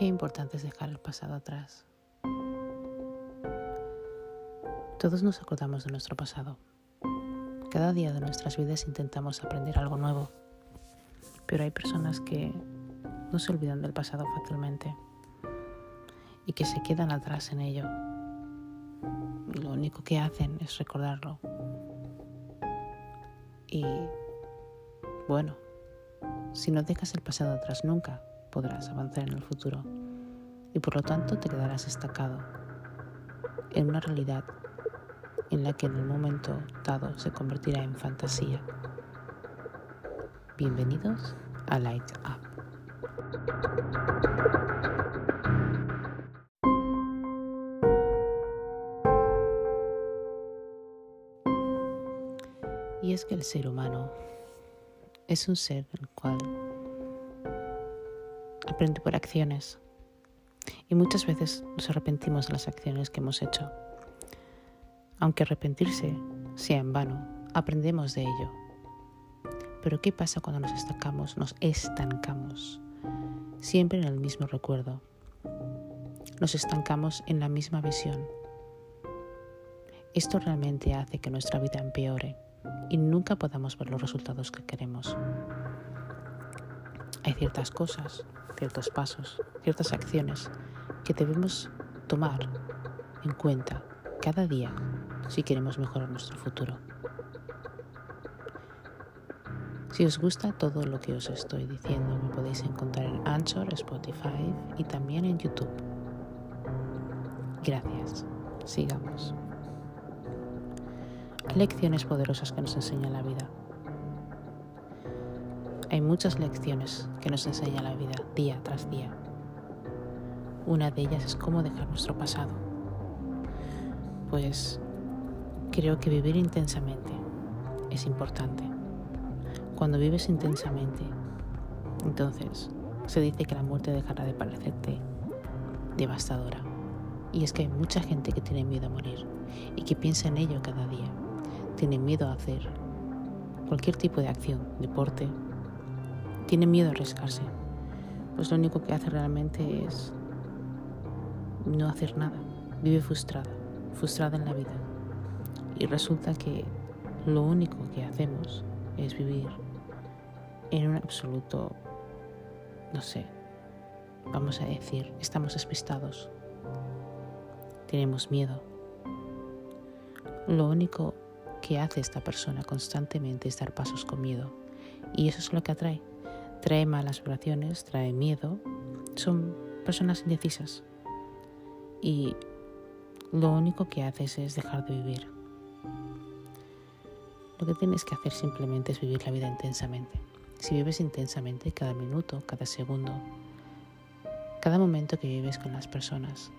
Qué importante es dejar el pasado atrás. Todos nos acordamos de nuestro pasado. Cada día de nuestras vidas intentamos aprender algo nuevo, pero hay personas que no se olvidan del pasado fácilmente y que se quedan atrás en ello. lo único que hacen es recordarlo. Y bueno, si no dejas el pasado atrás nunca podrás avanzar en el futuro y por lo tanto te quedarás estancado en una realidad en la que en el momento dado se convertirá en fantasía. Bienvenidos a Light Up. Y es que el ser humano es un ser el cual aprende por acciones y muchas veces nos arrepentimos de las acciones que hemos hecho. Aunque arrepentirse sea en vano, aprendemos de ello. Pero ¿qué pasa cuando nos estancamos, nos estancamos? Siempre en el mismo recuerdo. Nos estancamos en la misma visión. Esto realmente hace que nuestra vida empeore y nunca podamos ver los resultados que queremos. Hay ciertas cosas, ciertos pasos, ciertas acciones que debemos tomar en cuenta cada día si queremos mejorar nuestro futuro. Si os gusta todo lo que os estoy diciendo, me podéis encontrar en Anchor, Spotify y también en YouTube. Gracias. Sigamos. Lecciones poderosas que nos enseña la vida. Hay muchas lecciones que nos enseña la vida día tras día. Una de ellas es cómo dejar nuestro pasado. Pues creo que vivir intensamente es importante. Cuando vives intensamente, entonces se dice que la muerte dejará de parecerte devastadora. Y es que hay mucha gente que tiene miedo a morir y que piensa en ello cada día. Tiene miedo a hacer cualquier tipo de acción, deporte, tiene miedo a arriesgarse, pues lo único que hace realmente es no hacer nada. Vive frustrada, frustrada en la vida. Y resulta que lo único que hacemos es vivir en un absoluto, no sé, vamos a decir, estamos despistados, tenemos miedo. Lo único que hace esta persona constantemente es dar pasos con miedo. Y eso es lo que atrae trae malas vibraciones, trae miedo, son personas indecisas. Y lo único que haces es dejar de vivir. Lo que tienes que hacer simplemente es vivir la vida intensamente. Si vives intensamente cada minuto, cada segundo, cada momento que vives con las personas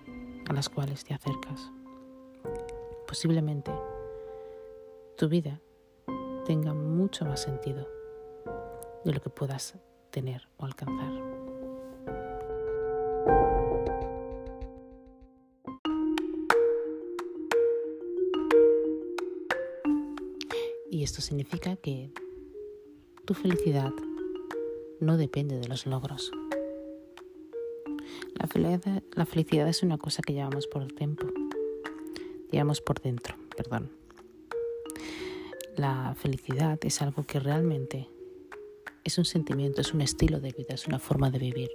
a las cuales te acercas, posiblemente tu vida tenga mucho más sentido de lo que puedas tener o alcanzar. Y esto significa que tu felicidad no depende de los logros. La felicidad, la felicidad es una cosa que llevamos por el tiempo, llevamos por dentro, perdón. La felicidad es algo que realmente es un sentimiento, es un estilo de vida, es una forma de vivir.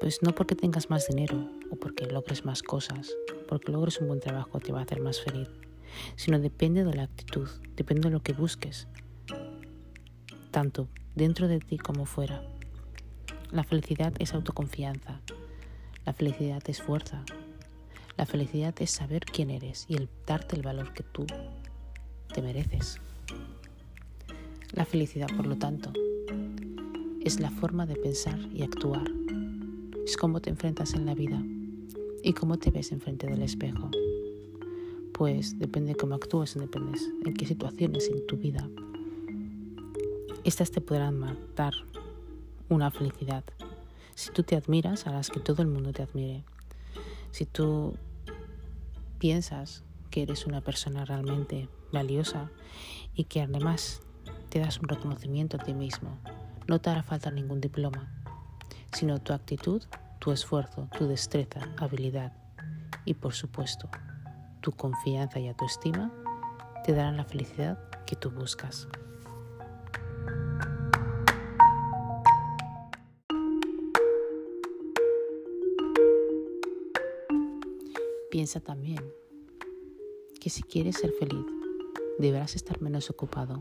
Pues no porque tengas más dinero o porque logres más cosas, porque logres un buen trabajo te va a hacer más feliz, sino depende de la actitud, depende de lo que busques, tanto dentro de ti como fuera. La felicidad es autoconfianza, la felicidad es fuerza, la felicidad es saber quién eres y el darte el valor que tú te mereces. La felicidad, por lo tanto, es la forma de pensar y actuar. Es cómo te enfrentas en la vida y cómo te ves enfrente del espejo. Pues depende de cómo actúes, depende en qué situaciones en tu vida. Estas te podrán dar una felicidad. Si tú te admiras, harás que todo el mundo te admire. Si tú piensas que eres una persona realmente valiosa y que además te das un reconocimiento a ti mismo, no te hará falta ningún diploma, sino tu actitud, tu esfuerzo, tu destreza, habilidad y por supuesto tu confianza y autoestima te darán la felicidad que tú buscas. Piensa también que si quieres ser feliz, deberás estar menos ocupado,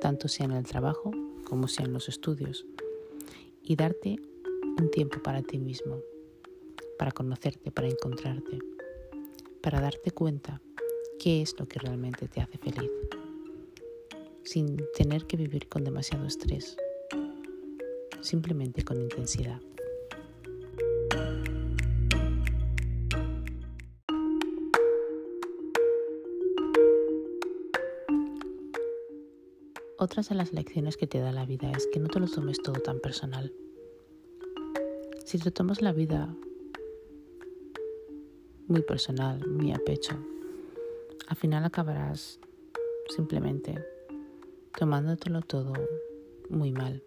tanto sea en el trabajo como sea en los estudios, y darte un tiempo para ti mismo, para conocerte, para encontrarte, para darte cuenta qué es lo que realmente te hace feliz, sin tener que vivir con demasiado estrés, simplemente con intensidad. Otras de las lecciones que te da la vida es que no te lo tomes todo tan personal. Si te tomas la vida muy personal, muy a pecho, al final acabarás simplemente tomándotelo todo muy mal,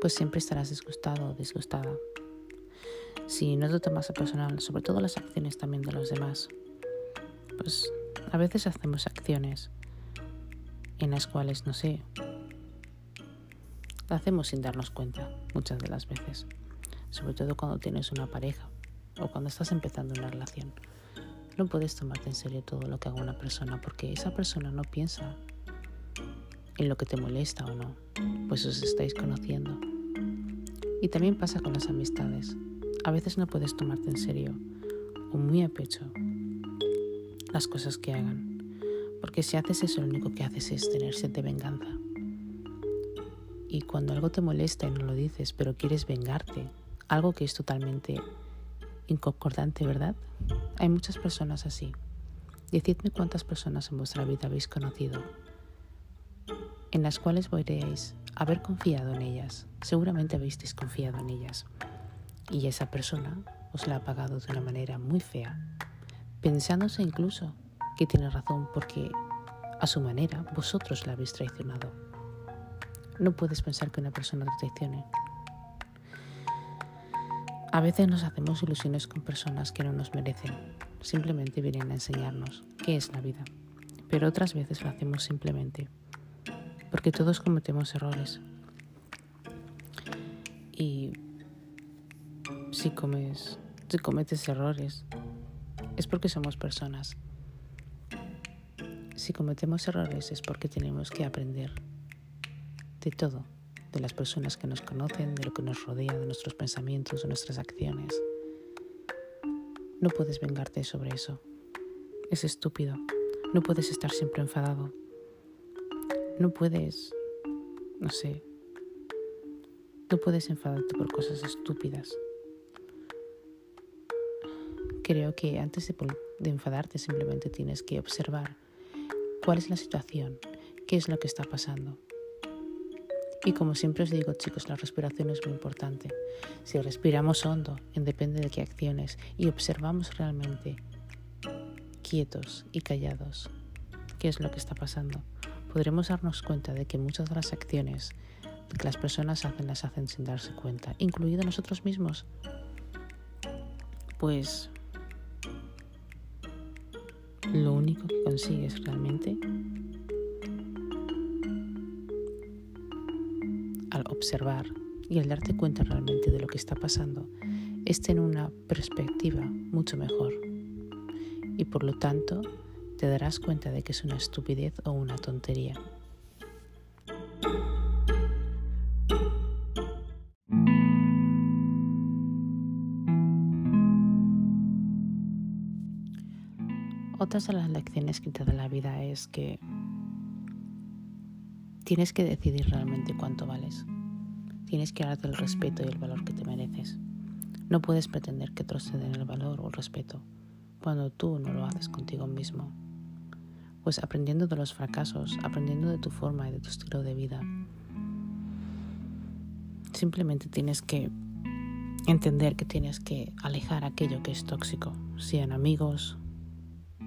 pues siempre estarás disgustado o disgustada. Si no te tomas a personal, sobre todo las acciones también de los demás, pues a veces hacemos acciones en las cuales, no sé, hacemos sin darnos cuenta muchas de las veces, sobre todo cuando tienes una pareja o cuando estás empezando una relación. No puedes tomarte en serio todo lo que haga una persona porque esa persona no piensa en lo que te molesta o no, pues os estáis conociendo. Y también pasa con las amistades. A veces no puedes tomarte en serio o muy a pecho las cosas que hagan porque si haces eso, lo único que haces es tener sed de venganza. Y cuando algo te molesta y no lo dices, pero quieres vengarte, algo que es totalmente inconcordante, ¿verdad? Hay muchas personas así. Decidme cuántas personas en vuestra vida habéis conocido, en las cuales podríais haber confiado en ellas. Seguramente habéis desconfiado en ellas. Y esa persona os la ha pagado de una manera muy fea, pensándose incluso que tiene razón porque a su manera vosotros la habéis traicionado. No puedes pensar que una persona te traicione. A veces nos hacemos ilusiones con personas que no nos merecen. Simplemente vienen a enseñarnos qué es la vida. Pero otras veces lo hacemos simplemente porque todos cometemos errores. Y si, comes, si cometes errores es porque somos personas si cometemos errores es porque tenemos que aprender de todo, de las personas que nos conocen, de lo que nos rodea, de nuestros pensamientos, de nuestras acciones. No puedes vengarte sobre eso. Es estúpido. No puedes estar siempre enfadado. No puedes, no sé, no puedes enfadarte por cosas estúpidas. Creo que antes de, de enfadarte simplemente tienes que observar cuál es la situación, qué es lo que está pasando. Y como siempre os digo, chicos, la respiración es muy importante. Si respiramos hondo, depende de qué acciones, y observamos realmente, quietos y callados, qué es lo que está pasando, podremos darnos cuenta de que muchas de las acciones que las personas hacen las hacen sin darse cuenta, incluido nosotros mismos. Pues lo único que consigues realmente al observar y al darte cuenta realmente de lo que está pasando es tener una perspectiva mucho mejor y por lo tanto te darás cuenta de que es una estupidez o una tontería. Otras de las lecciones que te da la vida es que tienes que decidir realmente cuánto vales. Tienes que darte el respeto y el valor que te mereces. No puedes pretender que otros te den el valor o el respeto cuando tú no lo haces contigo mismo. Pues aprendiendo de los fracasos, aprendiendo de tu forma y de tu estilo de vida, simplemente tienes que entender que tienes que alejar aquello que es tóxico, sean amigos,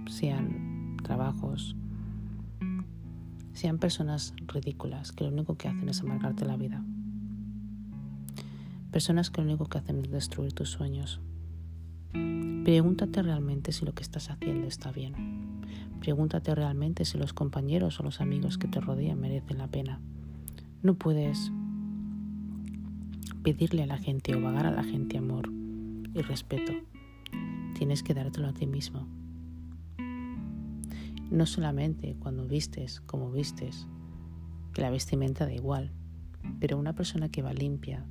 sean trabajos, sean personas ridículas que lo único que hacen es amargarte la vida. Personas que lo único que hacen es destruir tus sueños. Pregúntate realmente si lo que estás haciendo está bien. Pregúntate realmente si los compañeros o los amigos que te rodean merecen la pena. No puedes pedirle a la gente o vagar a la gente amor y respeto. Tienes que dártelo a ti mismo. No solamente cuando vistes como vistes, que la vestimenta da igual, pero una persona que va limpia,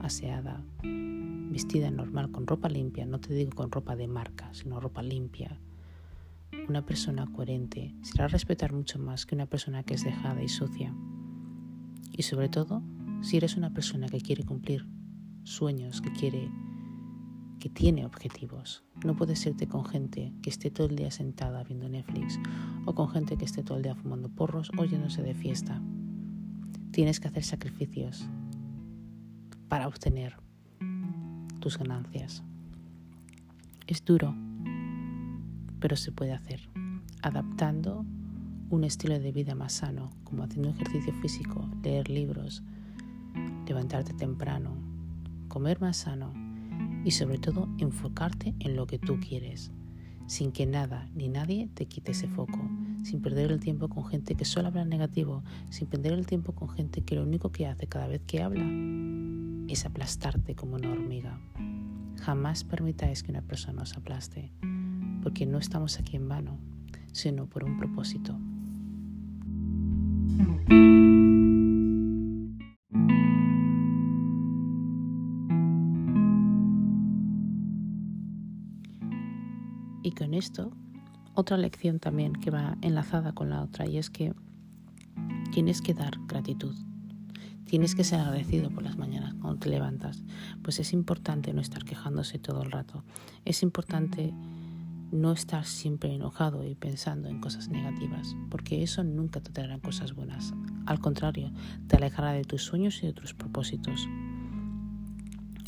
aseada, vestida normal, con ropa limpia, no te digo con ropa de marca, sino ropa limpia, una persona coherente será respetar mucho más que una persona que es dejada y sucia. Y sobre todo, si eres una persona que quiere cumplir sueños, que quiere que tiene objetivos. No puedes irte con gente que esté todo el día sentada viendo Netflix o con gente que esté todo el día fumando porros o yéndose de fiesta. Tienes que hacer sacrificios para obtener tus ganancias. Es duro, pero se puede hacer, adaptando un estilo de vida más sano, como haciendo ejercicio físico, leer libros, levantarte temprano, comer más sano y sobre todo enfocarte en lo que tú quieres, sin que nada ni nadie te quite ese foco, sin perder el tiempo con gente que solo habla negativo, sin perder el tiempo con gente que lo único que hace cada vez que habla es aplastarte como una hormiga. Jamás permitáis que una persona os aplaste, porque no estamos aquí en vano, sino por un propósito. Con esto otra lección también que va enlazada con la otra y es que tienes que dar gratitud. Tienes que ser agradecido por las mañanas cuando te levantas. Pues es importante no estar quejándose todo el rato. Es importante no estar siempre enojado y pensando en cosas negativas, porque eso nunca te traerá cosas buenas. Al contrario, te alejará de tus sueños y de tus propósitos.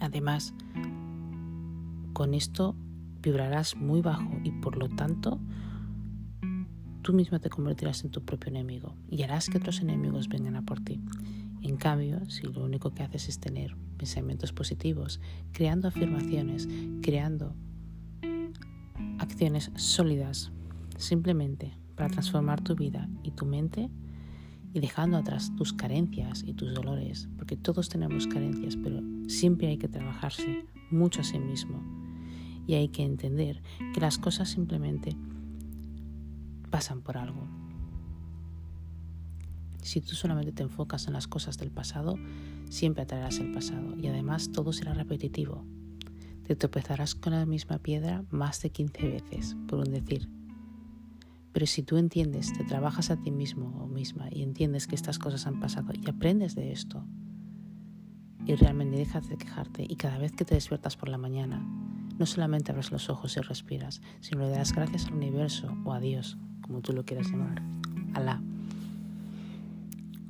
Además, con esto vibrarás muy bajo y por lo tanto tú misma te convertirás en tu propio enemigo y harás que otros enemigos vengan a por ti. En cambio, si lo único que haces es tener pensamientos positivos, creando afirmaciones, creando acciones sólidas, simplemente para transformar tu vida y tu mente y dejando atrás tus carencias y tus dolores, porque todos tenemos carencias, pero siempre hay que trabajarse mucho a sí mismo y hay que entender que las cosas simplemente pasan por algo. Si tú solamente te enfocas en las cosas del pasado, siempre atraerás el pasado y además todo será repetitivo. Te tropezarás con la misma piedra más de 15 veces, por un decir. Pero si tú entiendes, te trabajas a ti mismo o misma y entiendes que estas cosas han pasado y aprendes de esto, y realmente dejas de quejarte y cada vez que te despiertas por la mañana, no solamente abres los ojos y respiras, sino le das gracias al universo o a Dios, como tú lo quieras llamar, Alá,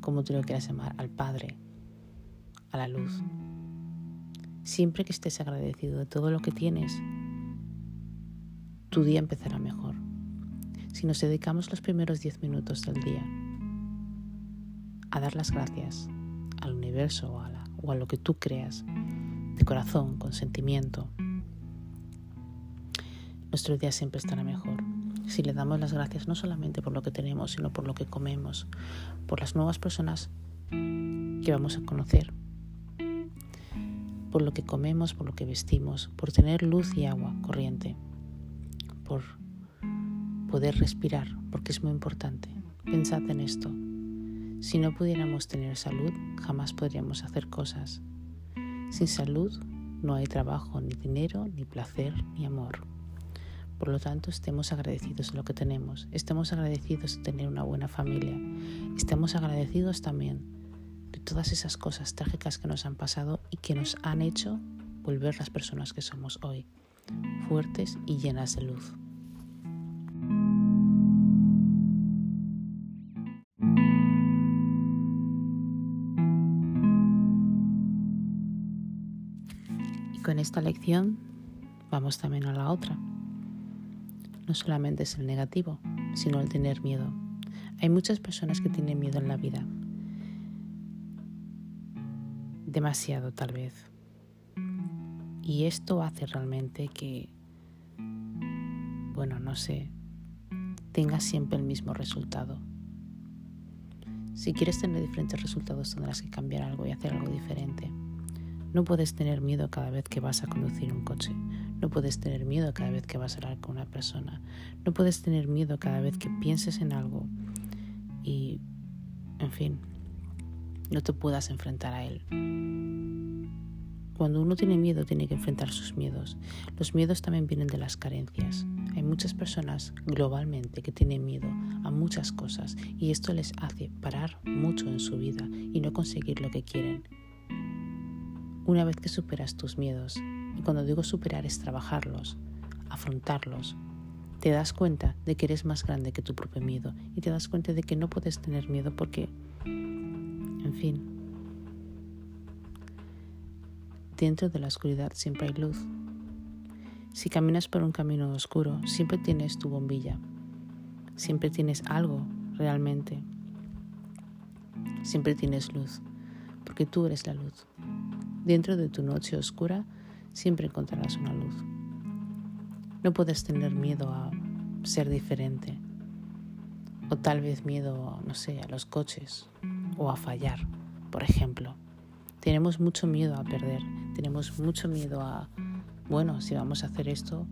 como tú lo quieras llamar, al Padre, a la luz. Siempre que estés agradecido de todo lo que tienes, tu día empezará mejor. Si nos dedicamos los primeros 10 minutos del día a dar las gracias al universo o a, o a lo que tú creas, de corazón, con sentimiento, nuestro día siempre estará mejor. Si le damos las gracias no solamente por lo que tenemos, sino por lo que comemos, por las nuevas personas que vamos a conocer, por lo que comemos, por lo que vestimos, por tener luz y agua corriente, por poder respirar, porque es muy importante. Pensad en esto. Si no pudiéramos tener salud, jamás podríamos hacer cosas. Sin salud no hay trabajo, ni dinero, ni placer, ni amor. Por lo tanto, estemos agradecidos de lo que tenemos, estemos agradecidos de tener una buena familia, estemos agradecidos también de todas esas cosas trágicas que nos han pasado y que nos han hecho volver las personas que somos hoy, fuertes y llenas de luz. Y con esta lección vamos también a la otra no solamente es el negativo, sino el tener miedo. Hay muchas personas que tienen miedo en la vida. Demasiado tal vez. Y esto hace realmente que, bueno, no sé, tengas siempre el mismo resultado. Si quieres tener diferentes resultados tendrás que cambiar algo y hacer algo diferente. No puedes tener miedo cada vez que vas a conducir un coche. No puedes tener miedo cada vez que vas a hablar con una persona. No puedes tener miedo cada vez que pienses en algo y, en fin, no te puedas enfrentar a él. Cuando uno tiene miedo tiene que enfrentar sus miedos. Los miedos también vienen de las carencias. Hay muchas personas globalmente que tienen miedo a muchas cosas y esto les hace parar mucho en su vida y no conseguir lo que quieren. Una vez que superas tus miedos, y cuando digo superar es trabajarlos, afrontarlos, te das cuenta de que eres más grande que tu propio miedo y te das cuenta de que no puedes tener miedo porque, en fin, dentro de la oscuridad siempre hay luz. Si caminas por un camino oscuro, siempre tienes tu bombilla, siempre tienes algo realmente, siempre tienes luz, porque tú eres la luz. Dentro de tu noche oscura siempre encontrarás una luz. No puedes tener miedo a ser diferente o tal vez miedo, no sé, a los coches o a fallar, por ejemplo. Tenemos mucho miedo a perder, tenemos mucho miedo a, bueno, si vamos a hacer esto,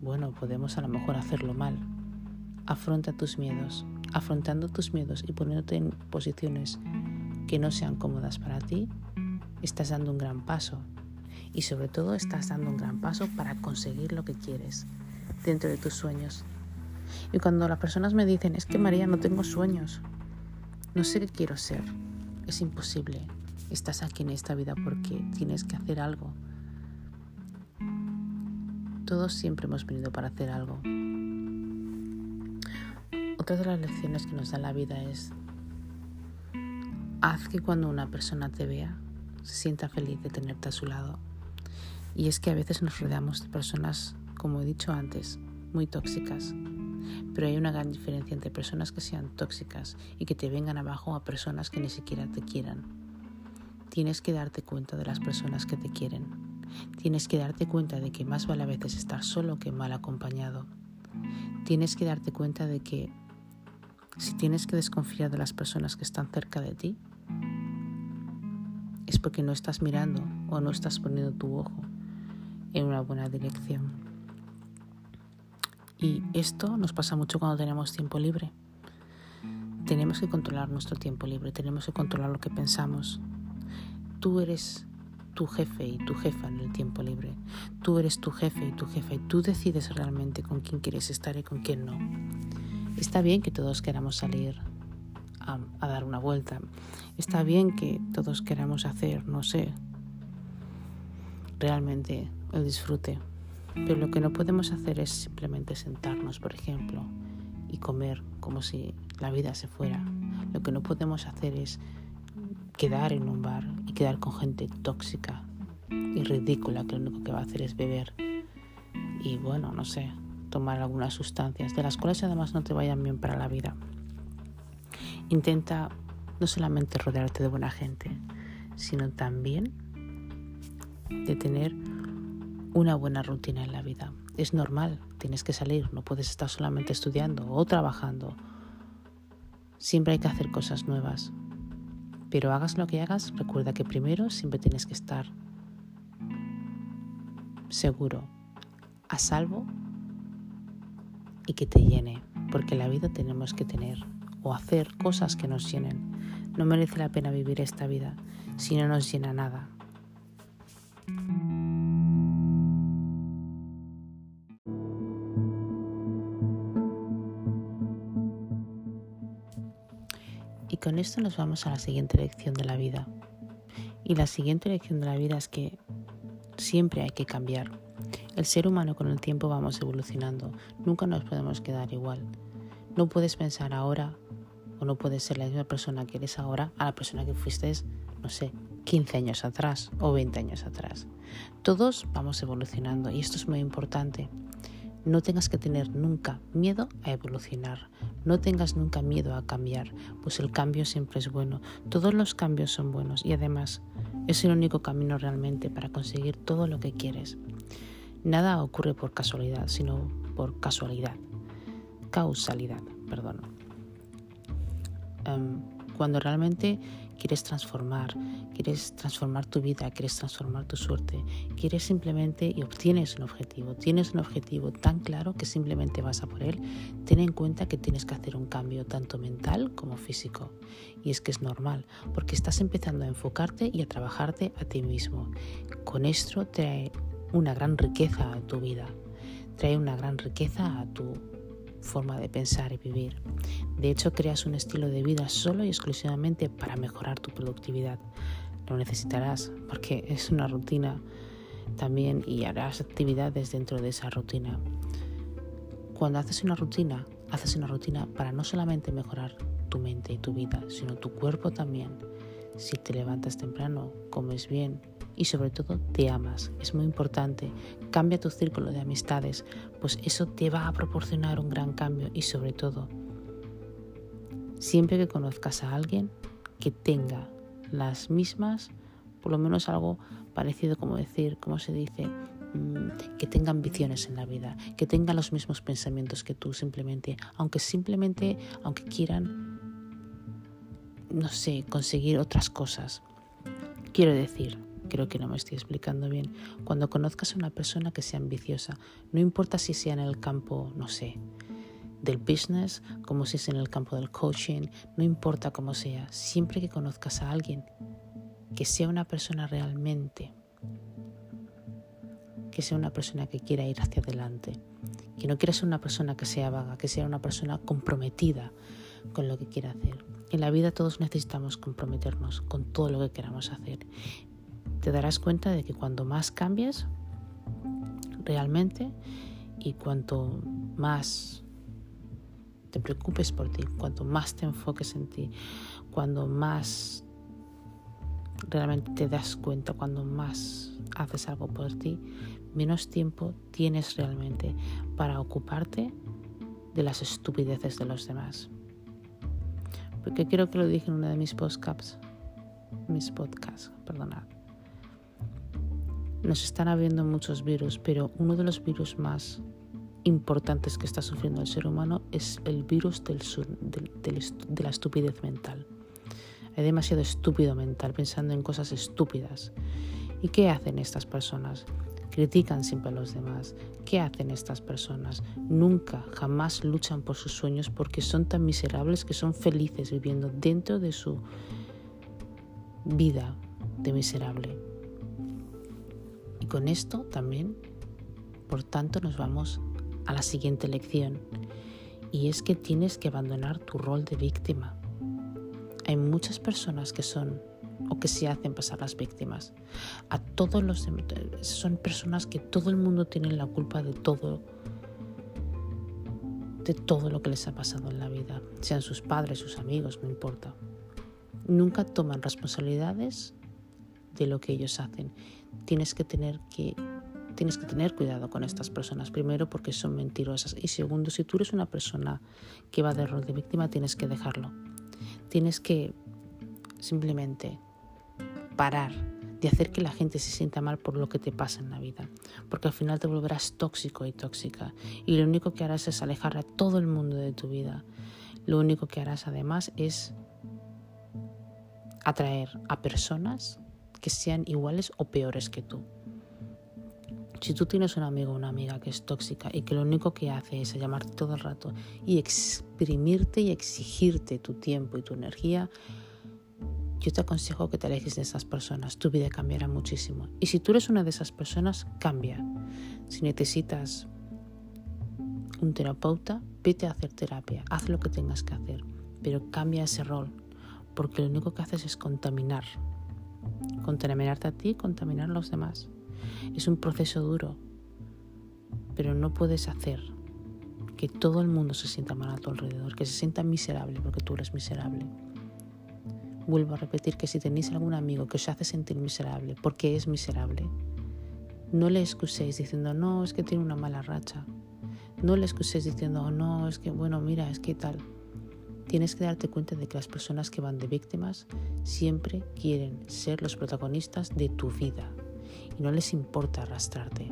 bueno, podemos a lo mejor hacerlo mal. Afronta tus miedos, afrontando tus miedos y poniéndote en posiciones que no sean cómodas para ti, estás dando un gran paso y sobre todo estás dando un gran paso para conseguir lo que quieres dentro de tus sueños. Y cuando las personas me dicen, es que María, no tengo sueños, no sé qué quiero ser, es imposible. Estás aquí en esta vida porque tienes que hacer algo. Todos siempre hemos venido para hacer algo. Otra de las lecciones que nos da la vida es, haz que cuando una persona te vea, se sienta feliz de tenerte a su lado. Y es que a veces nos rodeamos de personas, como he dicho antes, muy tóxicas. Pero hay una gran diferencia entre personas que sean tóxicas y que te vengan abajo a personas que ni siquiera te quieran. Tienes que darte cuenta de las personas que te quieren. Tienes que darte cuenta de que más vale a veces estar solo que mal acompañado. Tienes que darte cuenta de que si tienes que desconfiar de las personas que están cerca de ti, es porque no estás mirando o no estás poniendo tu ojo en una buena dirección. Y esto nos pasa mucho cuando tenemos tiempo libre. Tenemos que controlar nuestro tiempo libre, tenemos que controlar lo que pensamos. Tú eres tu jefe y tu jefa en el tiempo libre. Tú eres tu jefe y tu jefa y tú decides realmente con quién quieres estar y con quién no. Está bien que todos queramos salir a, a dar una vuelta. Está bien que todos queramos hacer, no sé, realmente el disfrute. Pero lo que no podemos hacer es simplemente sentarnos, por ejemplo, y comer como si la vida se fuera. Lo que no podemos hacer es quedar en un bar y quedar con gente tóxica y ridícula que lo único que va a hacer es beber y bueno, no sé, tomar algunas sustancias de las cuales además no te vayan bien para la vida. Intenta no solamente rodearte de buena gente, sino también de tener una buena rutina en la vida. Es normal, tienes que salir, no puedes estar solamente estudiando o trabajando. Siempre hay que hacer cosas nuevas. Pero hagas lo que hagas, recuerda que primero siempre tienes que estar seguro, a salvo y que te llene, porque la vida tenemos que tener o hacer cosas que nos llenen. No merece la pena vivir esta vida si no nos llena nada. Y con esto nos vamos a la siguiente lección de la vida. Y la siguiente lección de la vida es que siempre hay que cambiar. El ser humano con el tiempo vamos evolucionando, nunca nos podemos quedar igual. No puedes pensar ahora o no puedes ser la misma persona que eres ahora a la persona que fuiste, no sé, 15 años atrás o 20 años atrás. Todos vamos evolucionando y esto es muy importante. No tengas que tener nunca miedo a evolucionar, no tengas nunca miedo a cambiar, pues el cambio siempre es bueno, todos los cambios son buenos y además Es el único camino realmente para conseguir todo lo que quieres. Nada ocurre por casualidad, sino por casualidad. Causalidad, perdón. Em, cuando realmente quieres transformar, quieres transformar tu vida, quieres transformar tu suerte, quieres simplemente y obtienes un objetivo, tienes un objetivo tan claro que simplemente vas a por él, ten en cuenta que tienes que hacer un cambio tanto mental como físico. Y es que es normal, porque estás empezando a enfocarte y a trabajarte a ti mismo. Con esto trae una gran riqueza a tu vida, trae una gran riqueza a tu forma de pensar y vivir. De hecho, creas un estilo de vida solo y exclusivamente para mejorar tu productividad. Lo necesitarás porque es una rutina también y harás actividades dentro de esa rutina. Cuando haces una rutina, haces una rutina para no solamente mejorar tu mente y tu vida, sino tu cuerpo también. Si te levantas temprano, comes bien, y sobre todo te amas. Es muy importante. Cambia tu círculo de amistades, pues eso te va a proporcionar un gran cambio y sobre todo, siempre que conozcas a alguien que tenga las mismas, por lo menos algo parecido como decir, como se dice, mm, que tenga ambiciones en la vida, que tenga los mismos pensamientos que tú simplemente, aunque simplemente, aunque quieran, no sé, conseguir otras cosas. Quiero decir, Creo que no me estoy explicando bien. Cuando conozcas a una persona que sea ambiciosa, no importa si sea en el campo, no sé, del business, como si es en el campo del coaching, no importa cómo sea, siempre que conozcas a alguien que sea una persona realmente, que sea una persona que quiera ir hacia adelante, que no quiera ser una persona que sea vaga, que sea una persona comprometida con lo que quiera hacer. En la vida todos necesitamos comprometernos con todo lo que queramos hacer te darás cuenta de que cuando más cambies realmente y cuanto más te preocupes por ti, cuanto más te enfoques en ti, cuando más realmente te das cuenta, cuando más haces algo por ti, menos tiempo tienes realmente para ocuparte de las estupideces de los demás. Porque creo que lo dije en una de mis podcasts, mis podcasts, perdonad. Nos están habiendo muchos virus, pero uno de los virus más importantes que está sufriendo el ser humano es el virus del, de la estupidez mental. Hay demasiado estúpido mental pensando en cosas estúpidas. ¿Y qué hacen estas personas? Critican siempre a los demás. ¿Qué hacen estas personas? Nunca, jamás luchan por sus sueños porque son tan miserables que son felices viviendo dentro de su vida de miserable con esto también, por tanto, nos vamos a la siguiente lección. Y es que tienes que abandonar tu rol de víctima. Hay muchas personas que son o que se hacen pasar las víctimas. A todos los son personas que todo el mundo tiene la culpa de todo de todo lo que les ha pasado en la vida, sean sus padres, sus amigos, no importa. Nunca toman responsabilidades de lo que ellos hacen tienes que tener que tienes que tener cuidado con estas personas. Primero porque son mentirosas y segundo, si tú eres una persona que va de rol de víctima, tienes que dejarlo. Tienes que simplemente parar de hacer que la gente se sienta mal por lo que te pasa en la vida, porque al final te volverás tóxico y tóxica y lo único que harás es alejar a todo el mundo de tu vida. Lo único que harás además es atraer a personas que sean iguales o peores que tú. Si tú tienes un amigo o una amiga que es tóxica y que lo único que hace es llamarte todo el rato y exprimirte y exigirte tu tiempo y tu energía, yo te aconsejo que te alejes de esas personas. Tu vida cambiará muchísimo. Y si tú eres una de esas personas, cambia. Si necesitas un terapeuta, vete a hacer terapia. Haz lo que tengas que hacer. Pero cambia ese rol. Porque lo único que haces es contaminar contaminarte a ti, contaminar a los demás. Es un proceso duro, pero no puedes hacer que todo el mundo se sienta mal a tu alrededor, que se sienta miserable porque tú eres miserable. Vuelvo a repetir que si tenéis algún amigo que os hace sentir miserable porque es miserable, no le excuséis diciendo, no, es que tiene una mala racha. No le excuséis diciendo, no, es que, bueno, mira, es que tal. Tienes que darte cuenta de que las personas que van de víctimas siempre quieren ser los protagonistas de tu vida y no les importa arrastrarte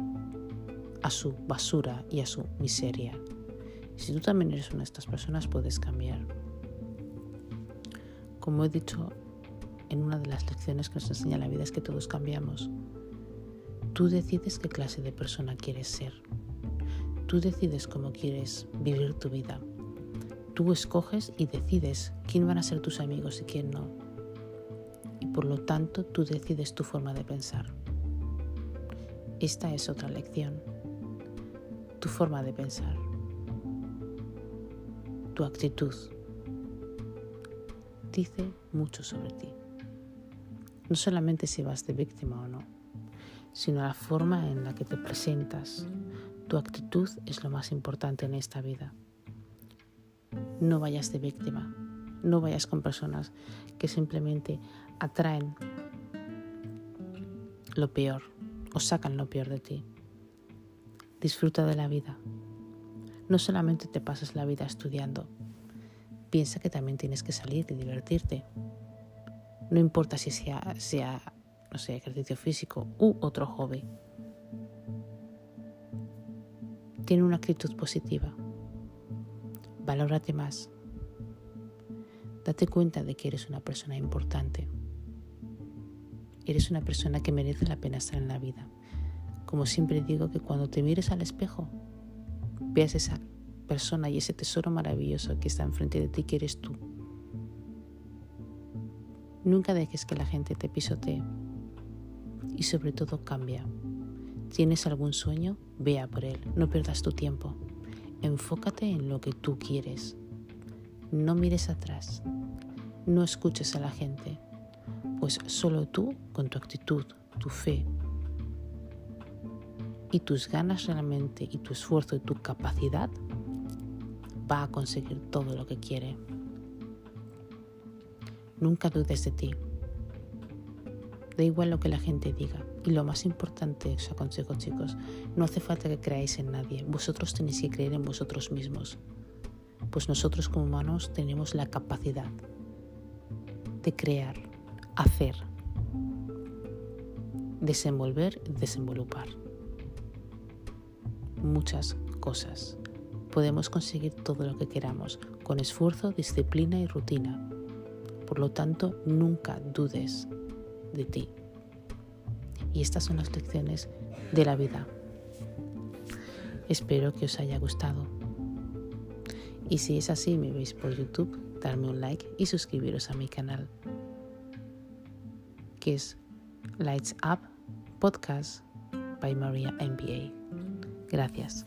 a su basura y a su miseria. Si tú también eres una de estas personas, puedes cambiar. Como he dicho en una de las lecciones que nos enseña la vida, es que todos cambiamos. Tú decides qué clase de persona quieres ser. Tú decides cómo quieres vivir tu vida. Tú escoges y decides quién van a ser tus amigos y quién no. Y por lo tanto tú decides tu forma de pensar. Esta es otra lección. Tu forma de pensar. Tu actitud. Dice mucho sobre ti. No solamente si vas de víctima o no, sino la forma en la que te presentas. Tu actitud es lo más importante en esta vida no vayas de víctima, no vayas con personas que simplemente atraen lo peor o sacan lo peor de ti. Disfruta de la vida. No solamente te pasas la vida estudiando, piensa que también tienes que salir y divertirte. No importa si sea, sea no sé, ejercicio físico u otro hobby. Tiene una actitud positiva. Valórate más. Date cuenta de que eres una persona importante. Eres una persona que merece la pena estar en la vida. Como siempre digo que cuando te mires al espejo, veas esa persona y ese tesoro maravilloso que está enfrente de ti, que eres tú. Nunca dejes que la gente te pisotee. Y sobre todo cambia. ¿Tienes algún sueño? Vea por él. No pierdas tu tiempo. Enfócate en lo que tú quieres. No mires atrás. No escuches a la gente, pues solo tú, con tu actitud, tu fe y tus ganas realmente y tu esfuerzo y tu capacidad, va a conseguir todo lo que quiere. Nunca dudes de ti. Da igual lo que la gente diga. Y lo más importante, os aconsejo chicos, no hace falta que creáis en nadie. Vosotros tenéis que creer en vosotros mismos. Pues nosotros como humanos tenemos la capacidad de crear, hacer, desenvolver, desenvolupar. Muchas cosas. Podemos conseguir todo lo que queramos con esfuerzo, disciplina y rutina. Por lo tanto, nunca dudes de ti. Y estas son las lecciones de la vida. Espero que os haya gustado. Y si es así, me veis por YouTube, darme un like y suscribiros a mi canal, que es Lights Up Podcast by Maria MBA. Gracias.